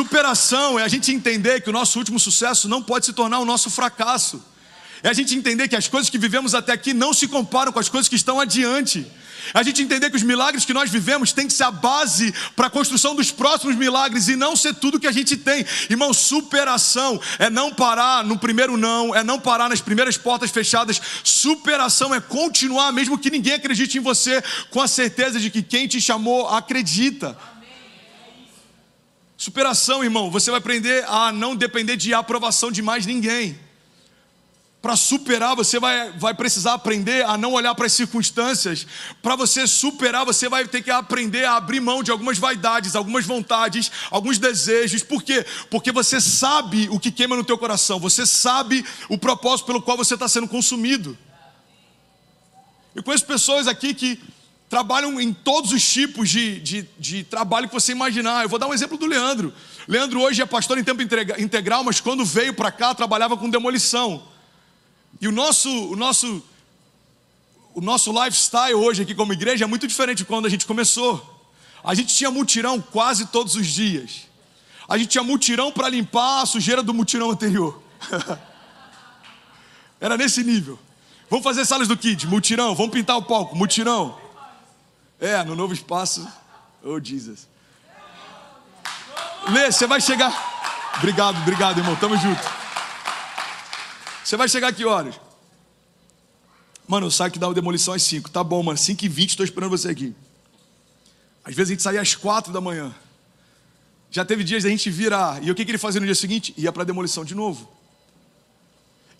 Superação é a gente entender que o nosso último sucesso não pode se tornar o nosso fracasso. É a gente entender que as coisas que vivemos até aqui não se comparam com as coisas que estão adiante. A gente entender que os milagres que nós vivemos têm que ser a base para a construção dos próximos milagres e não ser tudo que a gente tem. Irmão, superação é não parar no primeiro não, é não parar nas primeiras portas fechadas. Superação é continuar, mesmo que ninguém acredite em você, com a certeza de que quem te chamou acredita. Superação, irmão, você vai aprender a não depender de aprovação de mais ninguém. Para superar, você vai, vai precisar aprender a não olhar para as circunstâncias. Para você superar, você vai ter que aprender a abrir mão de algumas vaidades, algumas vontades, alguns desejos. Por quê? Porque você sabe o que queima no teu coração. Você sabe o propósito pelo qual você está sendo consumido. Eu conheço pessoas aqui que trabalham em todos os tipos de, de, de trabalho que você imaginar. Eu vou dar um exemplo do Leandro. Leandro hoje é pastor em tempo integral, mas quando veio para cá trabalhava com demolição. E o nosso, o nosso, o nosso lifestyle hoje aqui como igreja é muito diferente de quando a gente começou. A gente tinha mutirão quase todos os dias. A gente tinha mutirão para limpar a sujeira do mutirão anterior. Era nesse nível. Vamos fazer salas do Kid, mutirão, vamos pintar o palco, mutirão. É, no novo espaço. Oh, Jesus. Lê, você vai chegar. Obrigado, obrigado, irmão. Tamo junto. Você vai chegar aqui horas? Mano, eu saio que dá uma demolição às 5. Tá bom, mano. 5 e 20 estou esperando você aqui. Às vezes a gente saía às 4 da manhã. Já teve dias da gente virar. E o que, que ele fazia no dia seguinte? Ia para demolição de novo.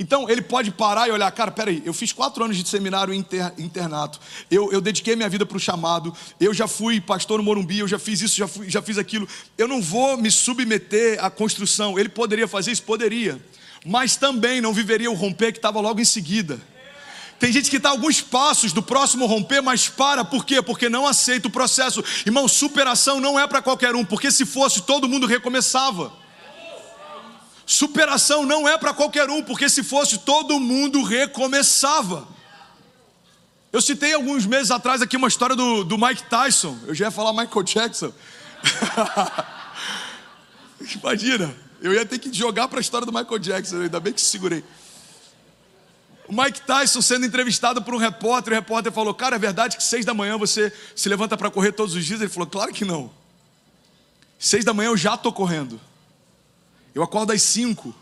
Então ele pode parar e olhar, cara, peraí, eu fiz quatro anos de seminário inter, internato, eu, eu dediquei minha vida para o chamado, eu já fui pastor no Morumbi, eu já fiz isso, já, fui, já fiz aquilo, eu não vou me submeter à construção. Ele poderia fazer isso? Poderia mas também não viveria o romper que estava logo em seguida. Tem gente que está alguns passos do próximo romper, mas para, por quê? Porque não aceita o processo. Irmão, superação não é para qualquer um, porque se fosse, todo mundo recomeçava. Superação não é para qualquer um, porque se fosse, todo mundo recomeçava. Eu citei alguns meses atrás aqui uma história do, do Mike Tyson. Eu já ia falar Michael Jackson. Imagina. Eu ia ter que jogar para a história do Michael Jackson, ainda bem que segurei. O Mike Tyson sendo entrevistado por um repórter, o repórter falou: Cara, é verdade que seis da manhã você se levanta para correr todos os dias? Ele falou: Claro que não. Seis da manhã eu já estou correndo. Eu acordo às cinco.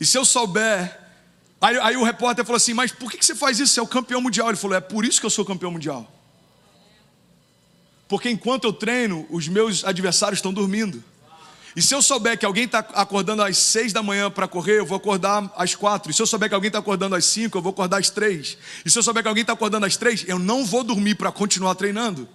E se eu souber. Aí, aí, o repórter falou assim: Mas por que você faz isso? Você é o campeão mundial. Ele falou: É por isso que eu sou campeão mundial. Porque enquanto eu treino, os meus adversários estão dormindo. E se eu souber que alguém está acordando às seis da manhã para correr, eu vou acordar às quatro. E se eu souber que alguém está acordando às cinco, eu vou acordar às três. E se eu souber que alguém está acordando às três, eu não vou dormir para continuar treinando.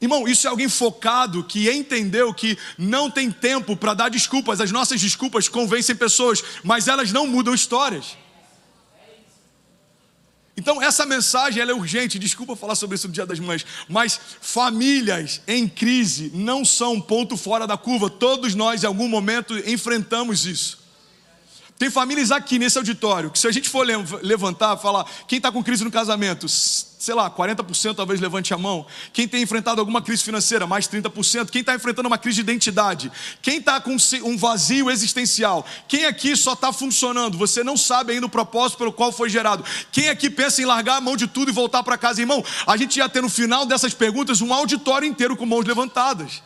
Irmão, isso é alguém focado que entendeu que não tem tempo para dar desculpas. As nossas desculpas convencem pessoas, mas elas não mudam histórias. Então, essa mensagem é urgente. Desculpa falar sobre isso no Dia das Mães, mas famílias em crise não são ponto fora da curva. Todos nós, em algum momento, enfrentamos isso. Tem famílias aqui nesse auditório que, se a gente for levantar, falar quem está com crise no casamento, sei lá, 40% talvez levante a mão. Quem tem enfrentado alguma crise financeira, mais 30%. Quem está enfrentando uma crise de identidade. Quem está com um vazio existencial. Quem aqui só está funcionando, você não sabe ainda o propósito pelo qual foi gerado. Quem aqui pensa em largar a mão de tudo e voltar para casa, irmão? A gente ia ter no final dessas perguntas um auditório inteiro com mãos levantadas.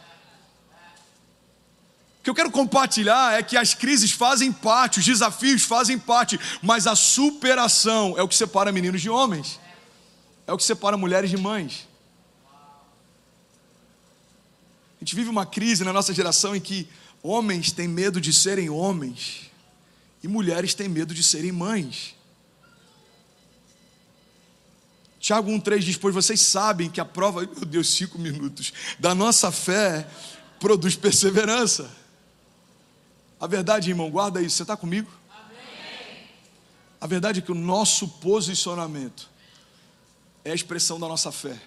Que eu quero compartilhar é que as crises fazem parte, os desafios fazem parte, mas a superação é o que separa meninos de homens, é o que separa mulheres de mães. A gente vive uma crise na nossa geração em que homens têm medo de serem homens e mulheres têm medo de serem mães. Tiago 1,3 diz: Pois vocês sabem que a prova, meu Deus, cinco minutos, da nossa fé produz perseverança. A verdade, irmão, guarda isso. Você está comigo? Amém. A verdade é que o nosso posicionamento é a expressão da nossa fé.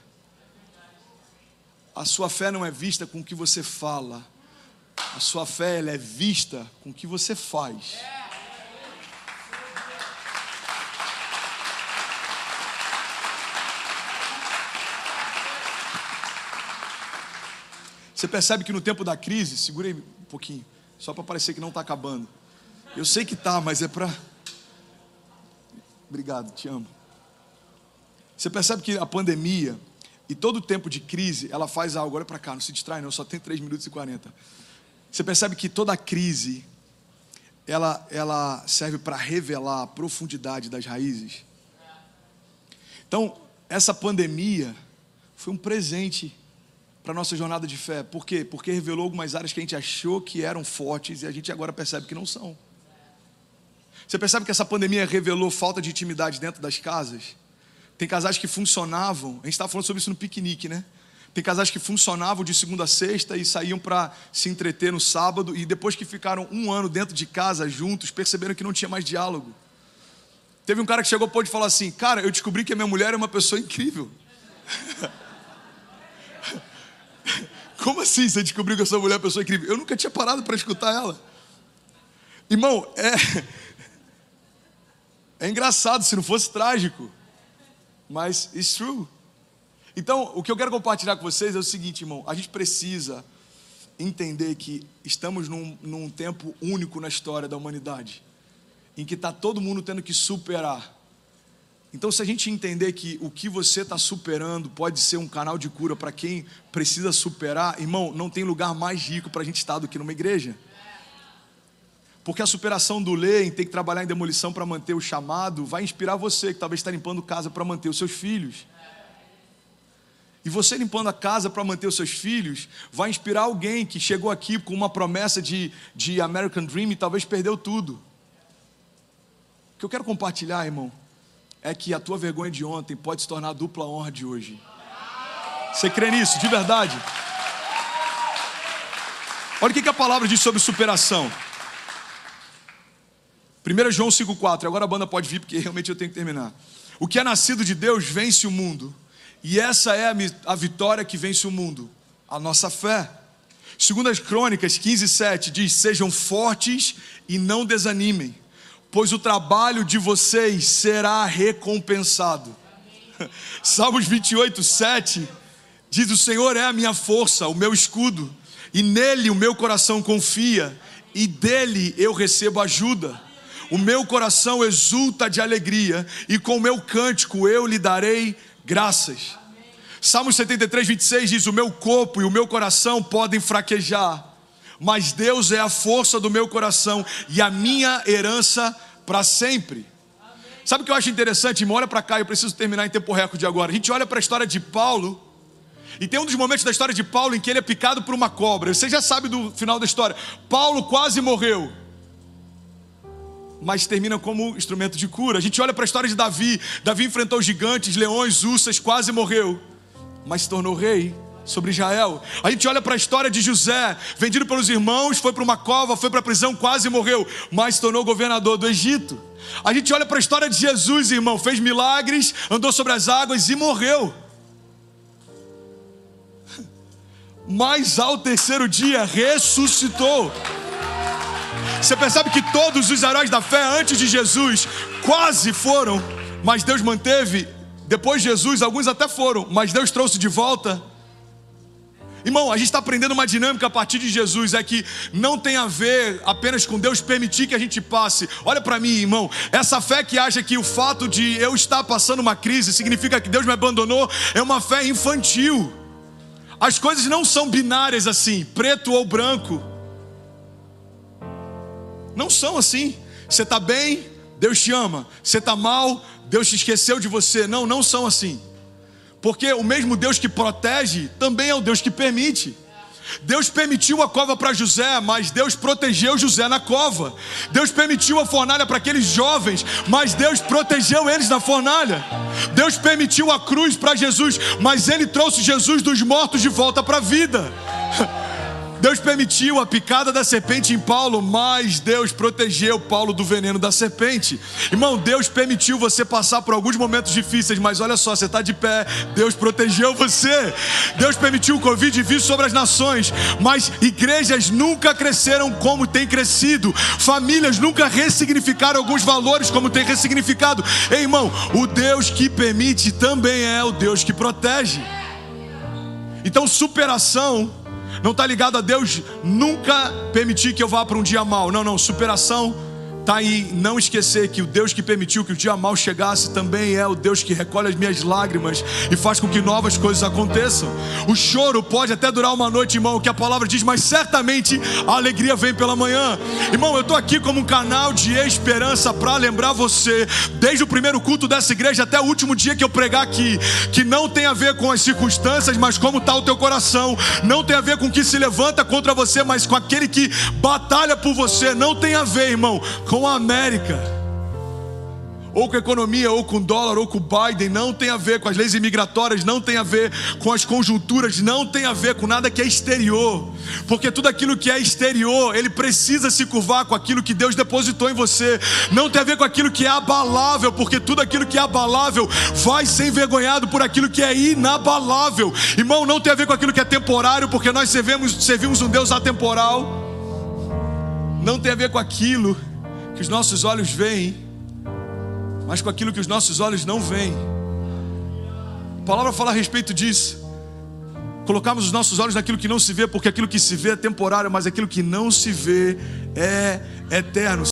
A sua fé não é vista com o que você fala. A sua fé ela é vista com o que você faz. Você percebe que no tempo da crise, segura aí um pouquinho, só para parecer que não está acabando. Eu sei que tá, mas é para. Obrigado, te amo. Você percebe que a pandemia e todo o tempo de crise, ela faz algo. Olha para cá, não se distrai, não, só tem 3 minutos e 40. Você percebe que toda crise, ela, ela serve para revelar a profundidade das raízes. Então, essa pandemia foi um presente para a nossa jornada de fé. Por quê? Porque revelou algumas áreas que a gente achou que eram fortes e a gente agora percebe que não são. Você percebe que essa pandemia revelou falta de intimidade dentro das casas? Tem casais que funcionavam, a gente estava falando sobre isso no piquenique, né? Tem casais que funcionavam de segunda a sexta e saíam para se entreter no sábado, e depois que ficaram um ano dentro de casa juntos, perceberam que não tinha mais diálogo. Teve um cara que chegou pode falar assim: Cara, eu descobri que a minha mulher é uma pessoa incrível. Como assim você descobriu que a sua mulher é uma pessoa incrível? Eu nunca tinha parado para escutar ela. Irmão, é. É engraçado se não fosse trágico mas it's true. Então, o que eu quero compartilhar com vocês é o seguinte, irmão: a gente precisa entender que estamos num, num tempo único na história da humanidade, em que está todo mundo tendo que superar. Então, se a gente entender que o que você está superando pode ser um canal de cura para quem precisa superar, irmão, não tem lugar mais rico para a gente estar do que numa igreja. Porque a superação do ler em ter que trabalhar em demolição para manter o chamado vai inspirar você que talvez está limpando casa para manter os seus filhos. E você limpando a casa para manter os seus filhos vai inspirar alguém que chegou aqui com uma promessa de, de American Dream e talvez perdeu tudo. O que eu quero compartilhar, irmão, é que a tua vergonha de ontem pode se tornar a dupla honra de hoje. Você crê nisso, de verdade? Olha o que a palavra diz sobre superação. 1 João 5,4. Agora a banda pode vir, porque realmente eu tenho que terminar. O que é nascido de Deus vence o mundo. E essa é a vitória que vence o mundo, a nossa fé. Segundo as Crônicas 15, 7, diz: Sejam fortes e não desanimem, pois o trabalho de vocês será recompensado. Salmos 28, 7 diz: O Senhor é a minha força, o meu escudo, e nele o meu coração confia, e dele eu recebo ajuda o meu coração exulta de alegria, e com o meu cântico eu lhe darei graças. Salmo 73, 26 diz: O meu corpo e o meu coração podem fraquejar, mas Deus é a força do meu coração e a minha herança para sempre. Sabe o que eu acho interessante? Irmão, olha para cá, eu preciso terminar em tempo recorde agora. A gente olha para a história de Paulo, e tem um dos momentos da história de Paulo em que ele é picado por uma cobra. Você já sabe do final da história. Paulo quase morreu mas termina como instrumento de cura. A gente olha para a história de Davi. Davi enfrentou gigantes, leões, ursas, quase morreu, mas se tornou rei sobre Israel. A gente olha para a história de José, vendido pelos irmãos, foi para uma cova, foi para a prisão, quase morreu, mas se tornou governador do Egito. A gente olha para a história de Jesus, irmão, fez milagres, andou sobre as águas e morreu. Mas ao terceiro dia ressuscitou. Você percebe que todos os heróis da fé antes de Jesus quase foram, mas Deus manteve. Depois de Jesus, alguns até foram, mas Deus trouxe de volta. Irmão, a gente está aprendendo uma dinâmica a partir de Jesus, é que não tem a ver apenas com Deus permitir que a gente passe. Olha para mim, irmão, essa fé que acha que o fato de eu estar passando uma crise significa que Deus me abandonou, é uma fé infantil. As coisas não são binárias assim, preto ou branco. Não são assim. Você está bem, Deus te ama. Você está mal, Deus te esqueceu de você. Não, não são assim. Porque o mesmo Deus que protege também é o Deus que permite. Deus permitiu a cova para José, mas Deus protegeu José na cova. Deus permitiu a fornalha para aqueles jovens, mas Deus protegeu eles na fornalha. Deus permitiu a cruz para Jesus, mas Ele trouxe Jesus dos mortos de volta para a vida. Deus permitiu a picada da serpente em Paulo, mas Deus protegeu Paulo do veneno da serpente. Irmão, Deus permitiu você passar por alguns momentos difíceis, mas olha só, você está de pé, Deus protegeu você. Deus permitiu o Covid vir sobre as nações, mas igrejas nunca cresceram como tem crescido, famílias nunca ressignificaram alguns valores como tem ressignificado. Ei, irmão, o Deus que permite também é o Deus que protege. Então, superação Não está ligado a Deus nunca permitir que eu vá para um dia mal. Não, não. Superação Está aí não esquecer que o Deus que permitiu que o dia mal chegasse também é o Deus que recolhe as minhas lágrimas e faz com que novas coisas aconteçam. O choro pode até durar uma noite, irmão, que a palavra diz, mas certamente a alegria vem pela manhã. Irmão, eu estou aqui como um canal de esperança para lembrar você, desde o primeiro culto dessa igreja até o último dia que eu pregar aqui, que não tem a ver com as circunstâncias, mas como está o teu coração. Não tem a ver com o que se levanta contra você, mas com aquele que batalha por você. Não tem a ver, irmão, com com a América, ou com a economia, ou com o dólar, ou com o Biden, não tem a ver com as leis imigratórias, não tem a ver com as conjunturas, não tem a ver com nada que é exterior, porque tudo aquilo que é exterior, ele precisa se curvar com aquilo que Deus depositou em você, não tem a ver com aquilo que é abalável, porque tudo aquilo que é abalável vai ser envergonhado por aquilo que é inabalável, irmão, não tem a ver com aquilo que é temporário, porque nós servimos, servimos um Deus atemporal, não tem a ver com aquilo que os nossos olhos veem, mas com aquilo que os nossos olhos não veem. A palavra fala a respeito disso. Colocamos os nossos olhos naquilo que não se vê, porque aquilo que se vê é temporário, mas aquilo que não se vê é eterno.